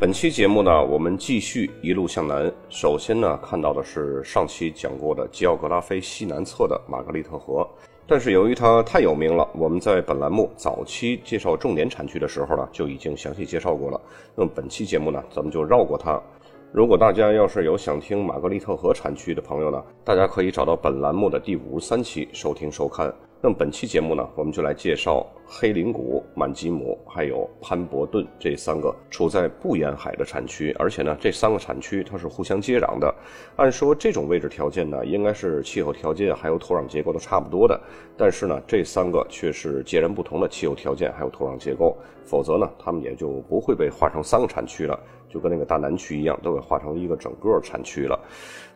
本期节目呢，我们继续一路向南。首先呢，看到的是上期讲过的吉奥格拉菲西南侧的玛格丽特河。但是由于它太有名了，我们在本栏目早期介绍重点产区的时候呢，就已经详细介绍过了。那么本期节目呢，咱们就绕过它。如果大家要是有想听玛格丽特河产区的朋友呢，大家可以找到本栏目的第五十三期收听收看。那么本期节目呢，我们就来介绍黑林谷、满吉姆还有潘伯顿这三个处在不沿海的产区，而且呢，这三个产区它是互相接壤的。按说这种位置条件呢，应该是气候条件还有土壤结构都差不多的，但是呢，这三个却是截然不同的气候条件还有土壤结构，否则呢，它们也就不会被划成三个产区了。就跟那个大南区一样，都给划成一个整个产区了。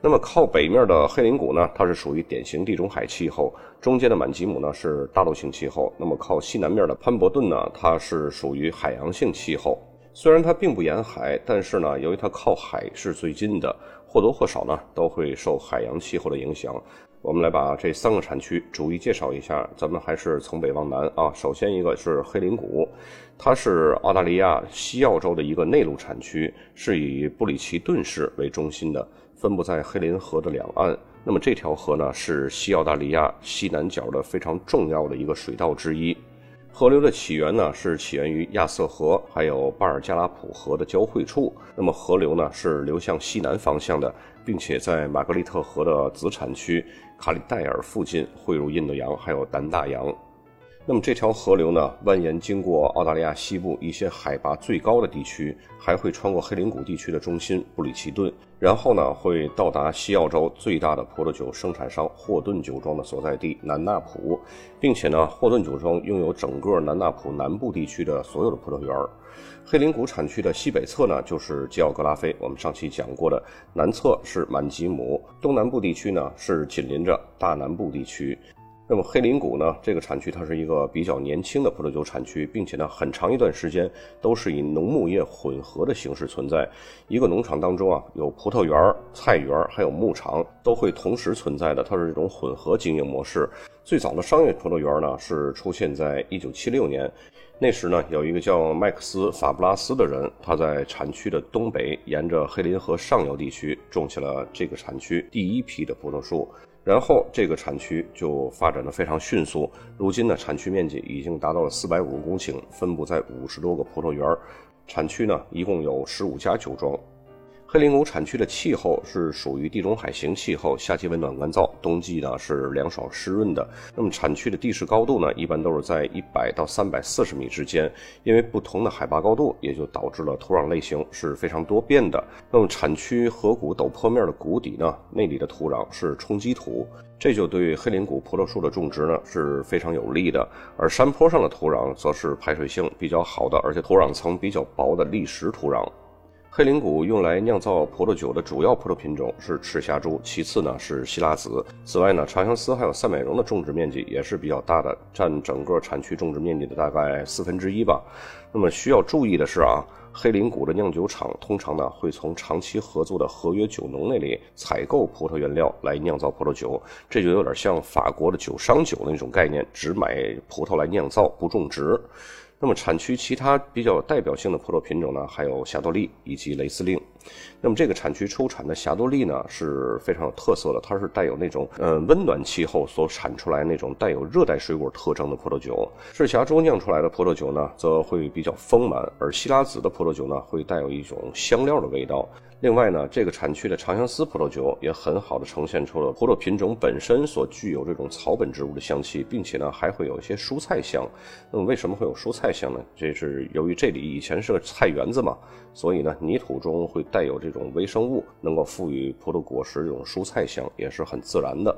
那么靠北面的黑林谷呢，它是属于典型地中海气候；中间的满吉姆呢是大陆性气候。那么靠西南面的潘伯顿呢，它是属于海洋性气候。虽然它并不沿海，但是呢，由于它靠海是最近的，或多或少呢都会受海洋气候的影响。我们来把这三个产区逐一介绍一下。咱们还是从北往南啊。首先一个是黑林谷，它是澳大利亚西澳洲的一个内陆产区，是以布里奇顿市为中心的，分布在黑林河的两岸。那么这条河呢，是西澳大利亚西南角的非常重要的一个水道之一。河流的起源呢，是起源于亚瑟河还有巴尔加拉普河的交汇处。那么河流呢，是流向西南方向的，并且在玛格丽特河的子产区。卡里戴尔附近汇入印度洋，还有南大洋。那么这条河流呢，蜿蜒经过澳大利亚西部一些海拔最高的地区，还会穿过黑林谷地区的中心布里奇顿，然后呢会到达西澳洲最大的葡萄酒生产商霍顿酒庄的所在地南纳普，并且呢，霍顿酒庄拥有整个南纳普南部地区的所有的葡萄园。黑林谷产区的西北侧呢，就是吉奥格拉菲，我们上期讲过的；南侧是满吉姆，东南部地区呢是紧邻着大南部地区。那么黑林谷呢，这个产区它是一个比较年轻的葡萄酒产区，并且呢，很长一段时间都是以农牧业混合的形式存在。一个农场当中啊，有葡萄园、菜园，还有牧场，都会同时存在的，它是这种混合经营模式。最早的商业葡萄园呢，是出现在一九七六年。那时呢，有一个叫麦克斯·法布拉斯的人，他在产区的东北，沿着黑林河上游地区种起了这个产区第一批的葡萄树。然后这个产区就发展的非常迅速，如今呢，产区面积已经达到了四百五十公顷，分布在五十多个葡萄园。产区呢，一共有十五家酒庄。黑林谷产区的气候是属于地中海型气候，夏季温暖干燥，冬季呢是凉爽湿润的。那么产区的地势高度呢，一般都是在一百到三百四十米之间。因为不同的海拔高度，也就导致了土壤类型是非常多变的。那么产区河谷陡坡面的谷底呢，那里的土壤是冲积土，这就对黑林谷葡萄树的种植呢是非常有利的。而山坡上的土壤则是排水性比较好的，而且土壤层比较薄的砾石土壤。黑林谷用来酿造葡萄酒的主要葡萄品种是赤霞珠，其次呢是希拉子。此外呢，长相思还有赛美容的种植面积也是比较大的，占整个产区种植面积的大概四分之一吧。那么需要注意的是啊，黑林谷的酿酒厂通常呢会从长期合作的合约酒农那里采购葡萄原料来酿造葡萄酒，这就有点像法国的酒商酒的那种概念，只买葡萄来酿造，不种植。那么产区其他比较代表性的葡萄品种呢，还有霞多丽以及雷司令。那么这个产区出产的霞多丽呢是非常有特色的，它是带有那种呃温暖气候所产出来那种带有热带水果特征的葡萄酒。赤霞珠酿出来的葡萄酒呢，则会比较丰满，而希拉子的葡萄酒呢，会带有一种香料的味道。另外呢，这个产区的长相思葡萄酒也很好的呈现出了葡萄品种本身所具有这种草本植物的香气，并且呢还会有一些蔬菜香。那么为什么会有蔬菜香呢？这是由于这里以前是个菜园子嘛，所以呢泥土中会带带有这种微生物，能够赋予葡萄果实这种蔬菜香，也是很自然的。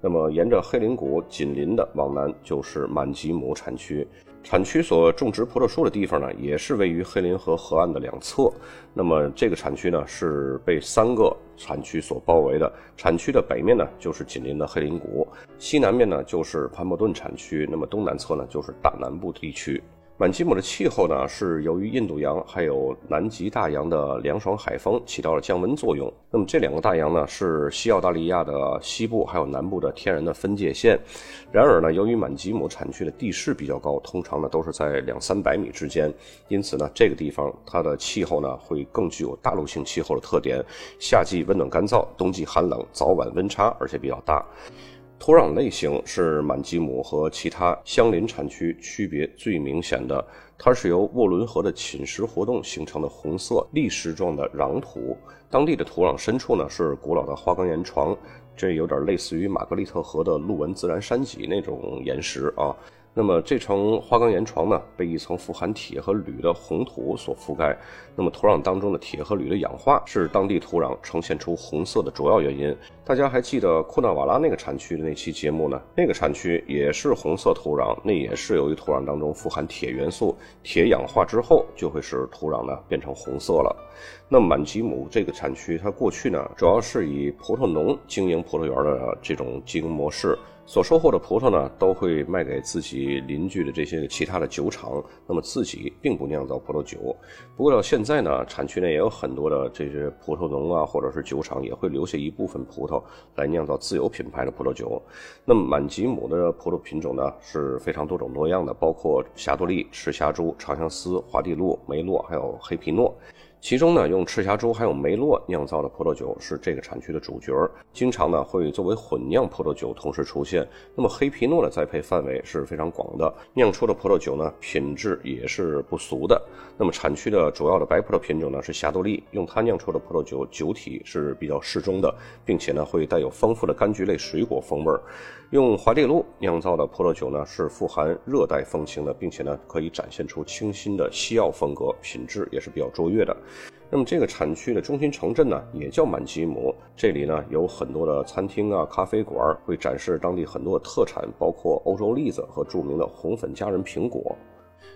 那么沿着黑林谷紧邻的往南就是满吉姆产区。产区所种植葡萄树的地方呢，也是位于黑林河河岸的两侧。那么这个产区呢，是被三个产区所包围的。产区的北面呢，就是紧邻的黑林谷；西南面呢，就是潘伯顿产区；那么东南侧呢，就是大南部地区。满吉姆的气候呢，是由于印度洋还有南极大洋的凉爽海风起到了降温作用。那么这两个大洋呢，是西澳大利亚的西部还有南部的天然的分界线。然而呢，由于满吉姆产区的地势比较高，通常呢都是在两三百米之间，因此呢，这个地方它的气候呢会更具有大陆性气候的特点。夏季温暖干燥，冬季寒冷，早晚温差而且比较大。土壤类型是满吉姆和其他相邻产区区别最明显的，它是由沃伦河的侵蚀活动形成的红色砾石状的壤土。当地的土壤深处呢是古老的花岗岩床，这有点类似于玛格丽特河的路纹自然山脊那种岩石啊。那么这层花岗岩床呢，被一层富含铁和铝的红土所覆盖。那么土壤当中的铁和铝的氧化是当地土壤呈现出红色的主要原因。大家还记得库纳瓦拉那个产区的那期节目呢？那个产区也是红色土壤，那也是由于土壤当中富含铁元素，铁氧化之后就会使土壤呢变成红色了。那满吉姆这个产区，它过去呢主要是以葡萄农经营葡萄园的这种经营模式。所收获的葡萄呢，都会卖给自己邻居的这些其他的酒厂，那么自己并不酿造葡萄酒。不过到现在呢，产区内也有很多的这些葡萄农啊，或者是酒厂也会留下一部分葡萄来酿造自有品牌的葡萄酒。那么满吉姆的葡萄品种呢是非常多种多样的，包括霞多丽、赤霞珠、长相思、华帝路、梅洛，还有黑皮诺。其中呢，用赤霞珠还有梅洛酿造的葡萄酒是这个产区的主角儿，经常呢会作为混酿葡萄酒同时出现。那么黑皮诺的栽培范围是非常广的，酿出的葡萄酒呢品质也是不俗的。那么产区的主要的白葡萄品种呢是霞多丽，用它酿出的葡萄酒酒体是比较适中的，并且呢会带有丰富的柑橘类水果风味儿。用华帝路酿造的葡萄酒呢是富含热带风情的，并且呢可以展现出清新的西澳风格，品质也是比较卓越的。那么这个产区的中心城镇呢，也叫满吉姆。这里呢有很多的餐厅啊、咖啡馆，会展示当地很多的特产，包括欧洲栗子和著名的红粉佳人苹果。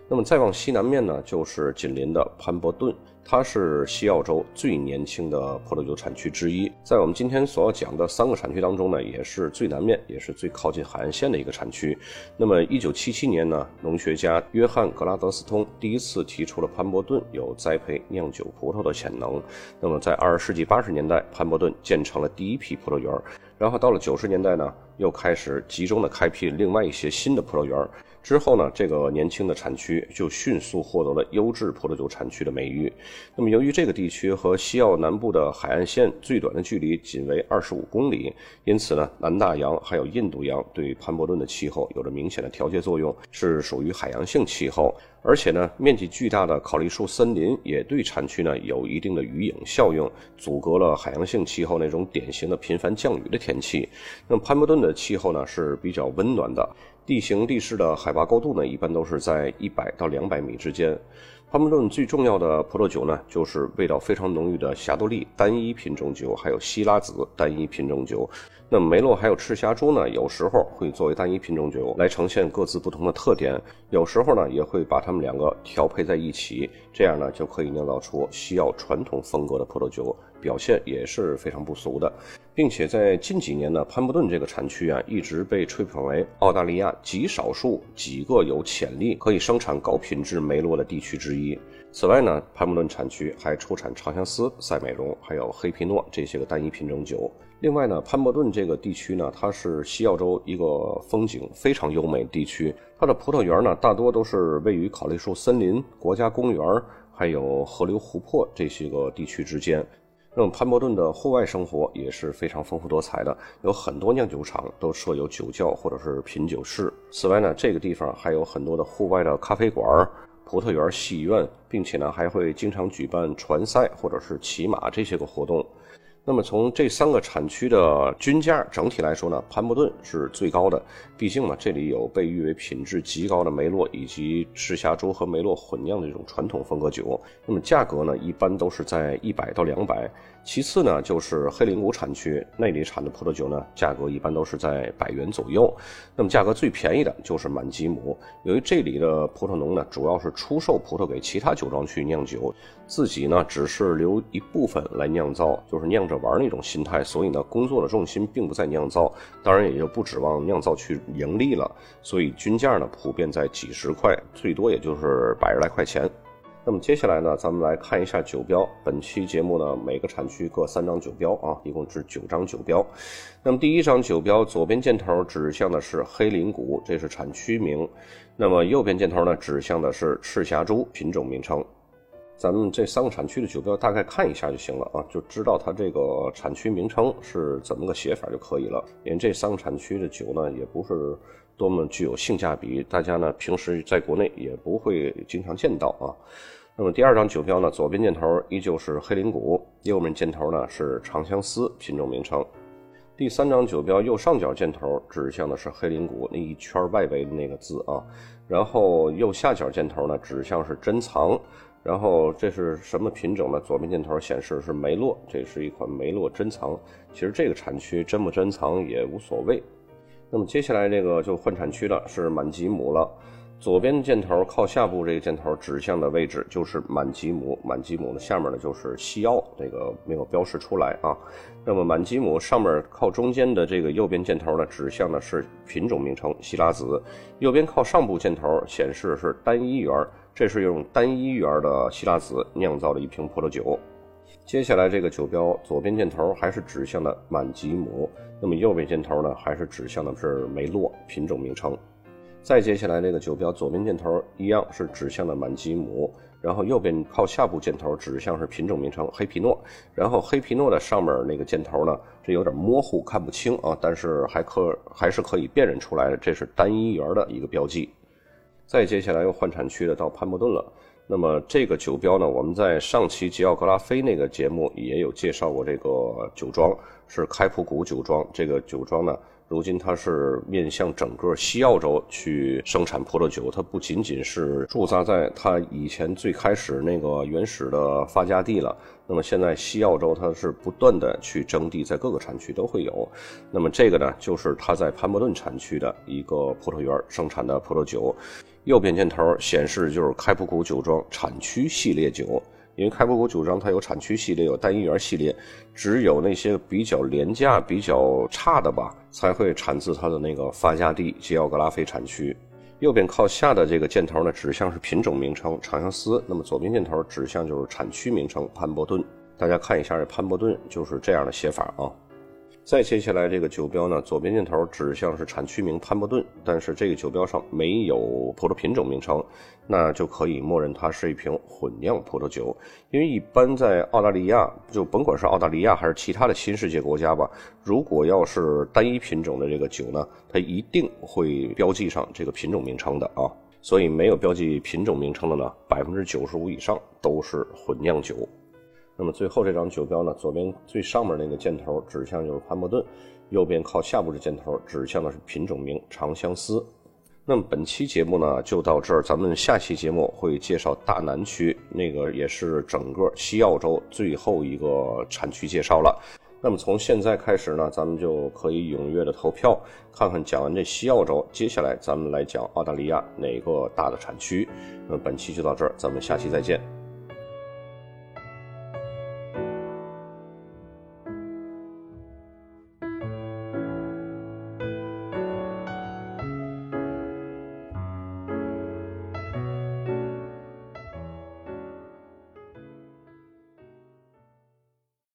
那么再往西南面呢，就是紧邻的潘伯顿，它是西澳洲最年轻的葡萄酒产区之一。在我们今天所要讲的三个产区当中呢，也是最南面，也是最靠近海岸线的一个产区。那么1977年呢，农学家约翰格拉德斯通第一次提出了潘伯顿有栽培酿酒葡萄的潜能。那么在20世纪80年代，潘伯顿建成了第一批葡萄园。然后到了90年代呢，又开始集中的开辟另外一些新的葡萄园。之后呢，这个年轻的产区就迅速获得了优质葡萄酒产区的美誉。那么，由于这个地区和西澳南部的海岸线最短的距离仅为二十五公里，因此呢，南大洋还有印度洋对潘伯顿的气候有着明显的调节作用，是属于海洋性气候。而且呢，面积巨大的考利树森林也对产区呢有一定的雨影效应，阻隔了海洋性气候那种典型的频繁降雨的天气。那么，潘伯顿的气候呢是比较温暖的。地形地势的海拔高度呢，一般都是在一百到两百米之间。潘伯顿最重要的葡萄酒呢，就是味道非常浓郁的霞多丽单一品种酒，还有希拉子单一品种酒。那梅洛还有赤霞珠呢，有时候会作为单一品种酒来呈现各自不同的特点，有时候呢也会把它们两个调配在一起，这样呢就可以酿造出西澳传统风格的葡萄酒。表现也是非常不俗的，并且在近几年呢，潘伯顿这个产区啊，一直被吹捧为澳大利亚极少数几个有潜力可以生产高品质梅洛的地区之一。此外呢，潘伯顿产区还出产长相思、赛美容，还有黑皮诺这些个单一品种酒。另外呢，潘伯顿这个地区呢，它是西澳洲一个风景非常优美的地区，它的葡萄园呢，大多都是位于考利树森林、国家公园，还有河流、湖泊这些个地区之间。那么潘伯顿的户外生活也是非常丰富多彩的，有很多酿酒厂都设有酒窖或者是品酒室。此外呢，这个地方还有很多的户外的咖啡馆、葡萄园、戏院，并且呢还会经常举办船赛或者是骑马这些个活动。那么从这三个产区的均价整体来说呢，潘伯顿是最高的。毕竟嘛，这里有被誉为品质极高的梅洛以及赤霞珠和梅洛混酿的这种传统风格酒。那么价格呢，一般都是在一百到两百。其次呢，就是黑林谷产区那里产的葡萄酒呢，价格一般都是在百元左右。那么价格最便宜的就是满吉姆，由于这里的葡萄农呢，主要是出售葡萄给其他酒庄去酿酒，自己呢只是留一部分来酿造，就是酿着玩那种心态，所以呢，工作的重心并不在酿造，当然也就不指望酿造去盈利了。所以均价呢，普遍在几十块，最多也就是百十来块钱。那么接下来呢，咱们来看一下酒标。本期节目呢，每个产区各三张酒标啊，一共是九张酒标。那么第一张酒标左边箭头指向的是黑林谷，这是产区名。那么右边箭头呢，指向的是赤霞珠品种名称。咱们这三个产区的酒标大概看一下就行了啊，就知道它这个产区名称是怎么个写法就可以了。因为这三个产区的酒呢，也不是多么具有性价比，大家呢平时在国内也不会经常见到啊。那么第二张酒标呢，左边箭头依旧是黑林谷，右面箭头呢是长相思品种名称。第三张酒标右上角箭头指向的是黑林谷那一圈外围的那个字啊，然后右下角箭头呢指向是珍藏，然后这是什么品种呢？左边箭头显示是梅洛，这是一款梅洛珍藏。其实这个产区珍不珍藏也无所谓。那么接下来这个就换产区了，是满吉姆了。左边箭头靠下部这个箭头指向的位置就是满吉姆，满吉姆的下面呢就是西奥，这个没有标示出来啊。那么满吉姆上面靠中间的这个右边箭头呢，指向的是品种名称希拉子，右边靠上部箭头显示是单一园，这是用单一园的希拉子酿造的一瓶葡萄酒。接下来这个酒标左边箭头还是指向的满吉姆，那么右边箭头呢还是指向的是梅洛品种名称。再接下来这个酒标左边箭头一样是指向的满吉姆，然后右边靠下部箭头指向是品种名称黑皮诺，然后黑皮诺的上面那个箭头呢，这有点模糊看不清啊，但是还可还是可以辨认出来的，这是单一园的一个标记。再接下来又换产区的到潘伯顿了，那么这个酒标呢，我们在上期吉奥格拉菲那个节目也有介绍过，这个酒庄是开普谷酒庄，这个酒庄呢。如今它是面向整个西澳洲去生产葡萄酒，它不仅仅是驻扎在它以前最开始那个原始的发家地了。那么现在西澳洲它是不断的去征地，在各个产区都会有。那么这个呢，就是它在潘伯顿产区的一个葡萄园生产的葡萄酒。右边箭头显示就是开普谷酒庄产区系列酒。因为开普谷酒庄它有产区系列，有单一园系列，只有那些比较廉价、比较差的吧，才会产自它的那个发家地吉奥格拉菲产区。右边靠下的这个箭头呢，指向是品种名称长相思，那么左边箭头指向就是产区名称潘伯顿。大家看一下这潘伯顿就是这样的写法啊。再接下来这个酒标呢，左边箭头指向是产区名潘伯顿，但是这个酒标上没有葡萄品种名称，那就可以默认它是一瓶混酿葡萄酒。因为一般在澳大利亚，就甭管是澳大利亚还是其他的新世界国家吧，如果要是单一品种的这个酒呢，它一定会标记上这个品种名称的啊。所以没有标记品种名称的呢，百分之九十五以上都是混酿酒。那么最后这张酒标呢，左边最上面那个箭头指向就是潘伯顿，右边靠下部的箭头指向的是品种名长相思。那么本期节目呢就到这儿，咱们下期节目会介绍大南区，那个也是整个西澳洲最后一个产区介绍了。那么从现在开始呢，咱们就可以踊跃的投票，看看讲完这西澳洲，接下来咱们来讲澳大利亚哪个大的产区。那么本期就到这儿，咱们下期再见。